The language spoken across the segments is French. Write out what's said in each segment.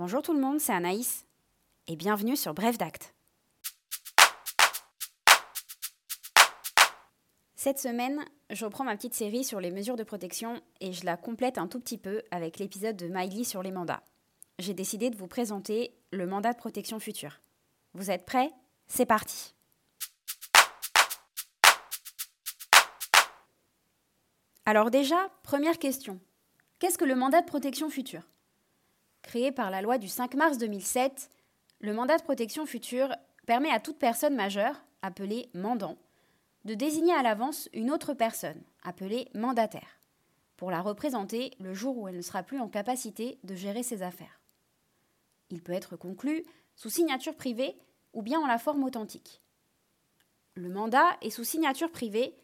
Bonjour tout le monde, c'est Anaïs et bienvenue sur Bref d'Acte. Cette semaine, je reprends ma petite série sur les mesures de protection et je la complète un tout petit peu avec l'épisode de Miley sur les mandats. J'ai décidé de vous présenter le mandat de protection future. Vous êtes prêts? C'est parti Alors déjà, première question. Qu'est-ce que le mandat de protection future? Créé par la loi du 5 mars 2007, le mandat de protection future permet à toute personne majeure, appelée mandant, de désigner à l'avance une autre personne, appelée mandataire, pour la représenter le jour où elle ne sera plus en capacité de gérer ses affaires. Il peut être conclu sous signature privée ou bien en la forme authentique. Le mandat est sous signature privée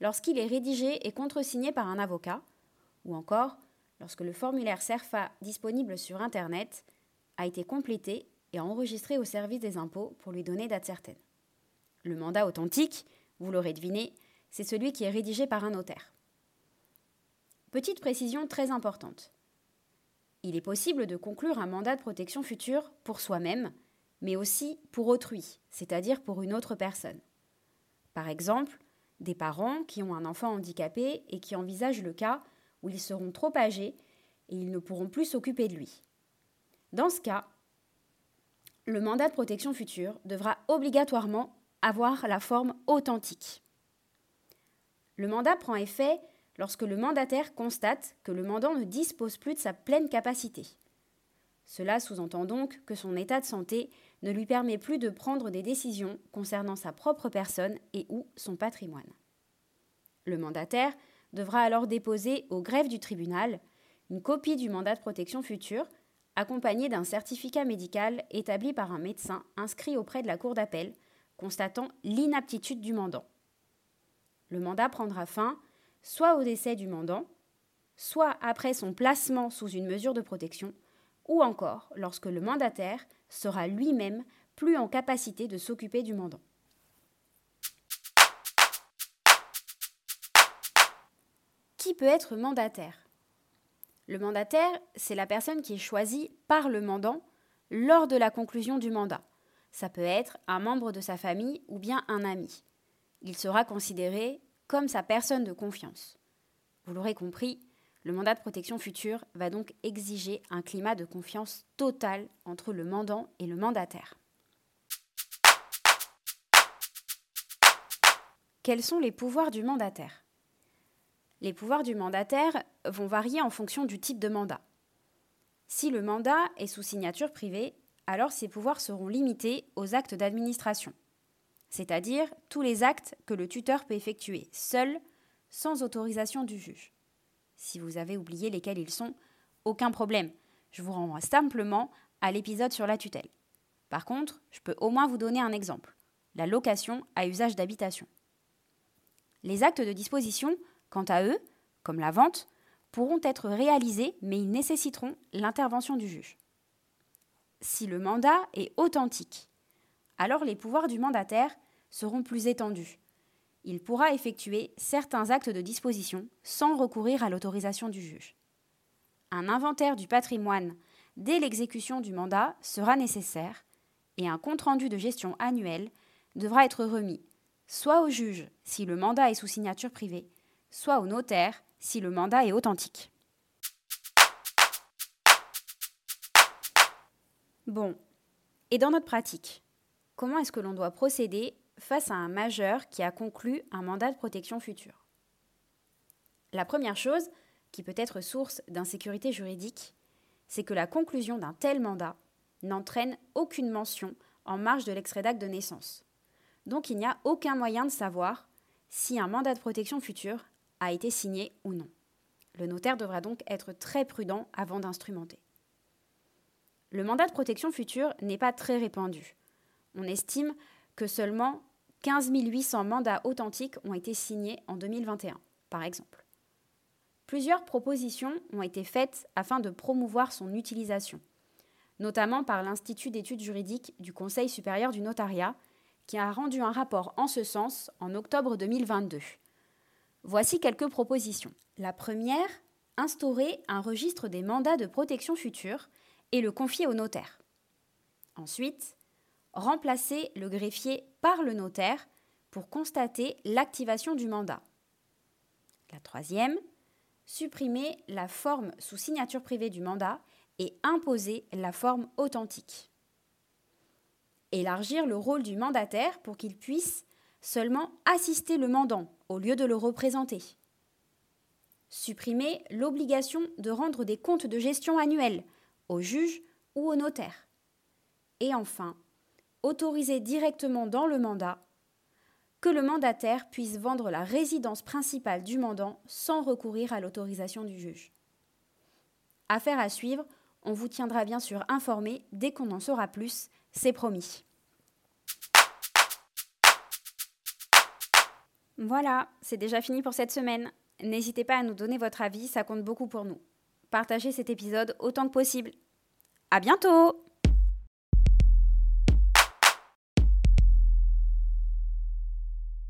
lorsqu'il est rédigé et contresigné par un avocat, ou encore lorsque le formulaire CERFA disponible sur Internet a été complété et enregistré au service des impôts pour lui donner date certaine. Le mandat authentique, vous l'aurez deviné, c'est celui qui est rédigé par un notaire. Petite précision très importante. Il est possible de conclure un mandat de protection future pour soi-même, mais aussi pour autrui, c'est-à-dire pour une autre personne. Par exemple, des parents qui ont un enfant handicapé et qui envisagent le cas où ils seront trop âgés et ils ne pourront plus s'occuper de lui. Dans ce cas, le mandat de protection future devra obligatoirement avoir la forme authentique. Le mandat prend effet lorsque le mandataire constate que le mandant ne dispose plus de sa pleine capacité. Cela sous-entend donc que son état de santé ne lui permet plus de prendre des décisions concernant sa propre personne et ou son patrimoine. Le mandataire devra alors déposer au greffe du tribunal une copie du mandat de protection future accompagnée d'un certificat médical établi par un médecin inscrit auprès de la Cour d'appel constatant l'inaptitude du mandant. Le mandat prendra fin soit au décès du mandant, soit après son placement sous une mesure de protection, ou encore lorsque le mandataire sera lui-même plus en capacité de s'occuper du mandant. Peut être mandataire Le mandataire, c'est la personne qui est choisie par le mandant lors de la conclusion du mandat. Ça peut être un membre de sa famille ou bien un ami. Il sera considéré comme sa personne de confiance. Vous l'aurez compris, le mandat de protection future va donc exiger un climat de confiance total entre le mandant et le mandataire. Quels sont les pouvoirs du mandataire? Les pouvoirs du mandataire vont varier en fonction du type de mandat. Si le mandat est sous signature privée, alors ses pouvoirs seront limités aux actes d'administration, c'est-à-dire tous les actes que le tuteur peut effectuer seul, sans autorisation du juge. Si vous avez oublié lesquels ils sont, aucun problème. Je vous renvoie simplement à l'épisode sur la tutelle. Par contre, je peux au moins vous donner un exemple. La location à usage d'habitation. Les actes de disposition, quant à eux, comme la vente, pourront être réalisés, mais ils nécessiteront l'intervention du juge. Si le mandat est authentique, alors les pouvoirs du mandataire seront plus étendus, il pourra effectuer certains actes de disposition sans recourir à l'autorisation du juge. Un inventaire du patrimoine dès l'exécution du mandat sera nécessaire et un compte-rendu de gestion annuel devra être remis soit au juge si le mandat est sous signature privée, soit au notaire si le mandat est authentique. Bon, et dans notre pratique, comment est-ce que l'on doit procéder face à un majeur qui a conclu un mandat de protection future? La première chose, qui peut être source d'insécurité juridique, c'est que la conclusion d'un tel mandat n'entraîne aucune mention en marge de l'extrait d'acte de naissance. Donc il n'y a aucun moyen de savoir si un mandat de protection future a été signé ou non. Le notaire devra donc être très prudent avant d'instrumenter. Le mandat de protection future n'est pas très répandu. On estime que seulement 15 800 mandats authentiques ont été signés en 2021, par exemple. Plusieurs propositions ont été faites afin de promouvoir son utilisation, notamment par l'Institut d'études juridiques du Conseil supérieur du notariat, qui a rendu un rapport en ce sens en octobre 2022. Voici quelques propositions. La première, instaurer un registre des mandats de protection future et le confier au notaire. Ensuite, remplacer le greffier par le notaire pour constater l'activation du mandat. La troisième, supprimer la forme sous signature privée du mandat et imposer la forme authentique. Élargir le rôle du mandataire pour qu'il puisse seulement assister le mandant au lieu de le représenter. Supprimer l'obligation de rendre des comptes de gestion annuels au juge ou au notaire. Et enfin, autoriser directement dans le mandat que le mandataire puisse vendre la résidence principale du mandant sans recourir à l'autorisation du juge. Affaire à suivre, on vous tiendra bien sûr informé dès qu'on en saura plus, c'est promis. Voilà, c'est déjà fini pour cette semaine. N'hésitez pas à nous donner votre avis, ça compte beaucoup pour nous. Partagez cet épisode autant que possible. À bientôt!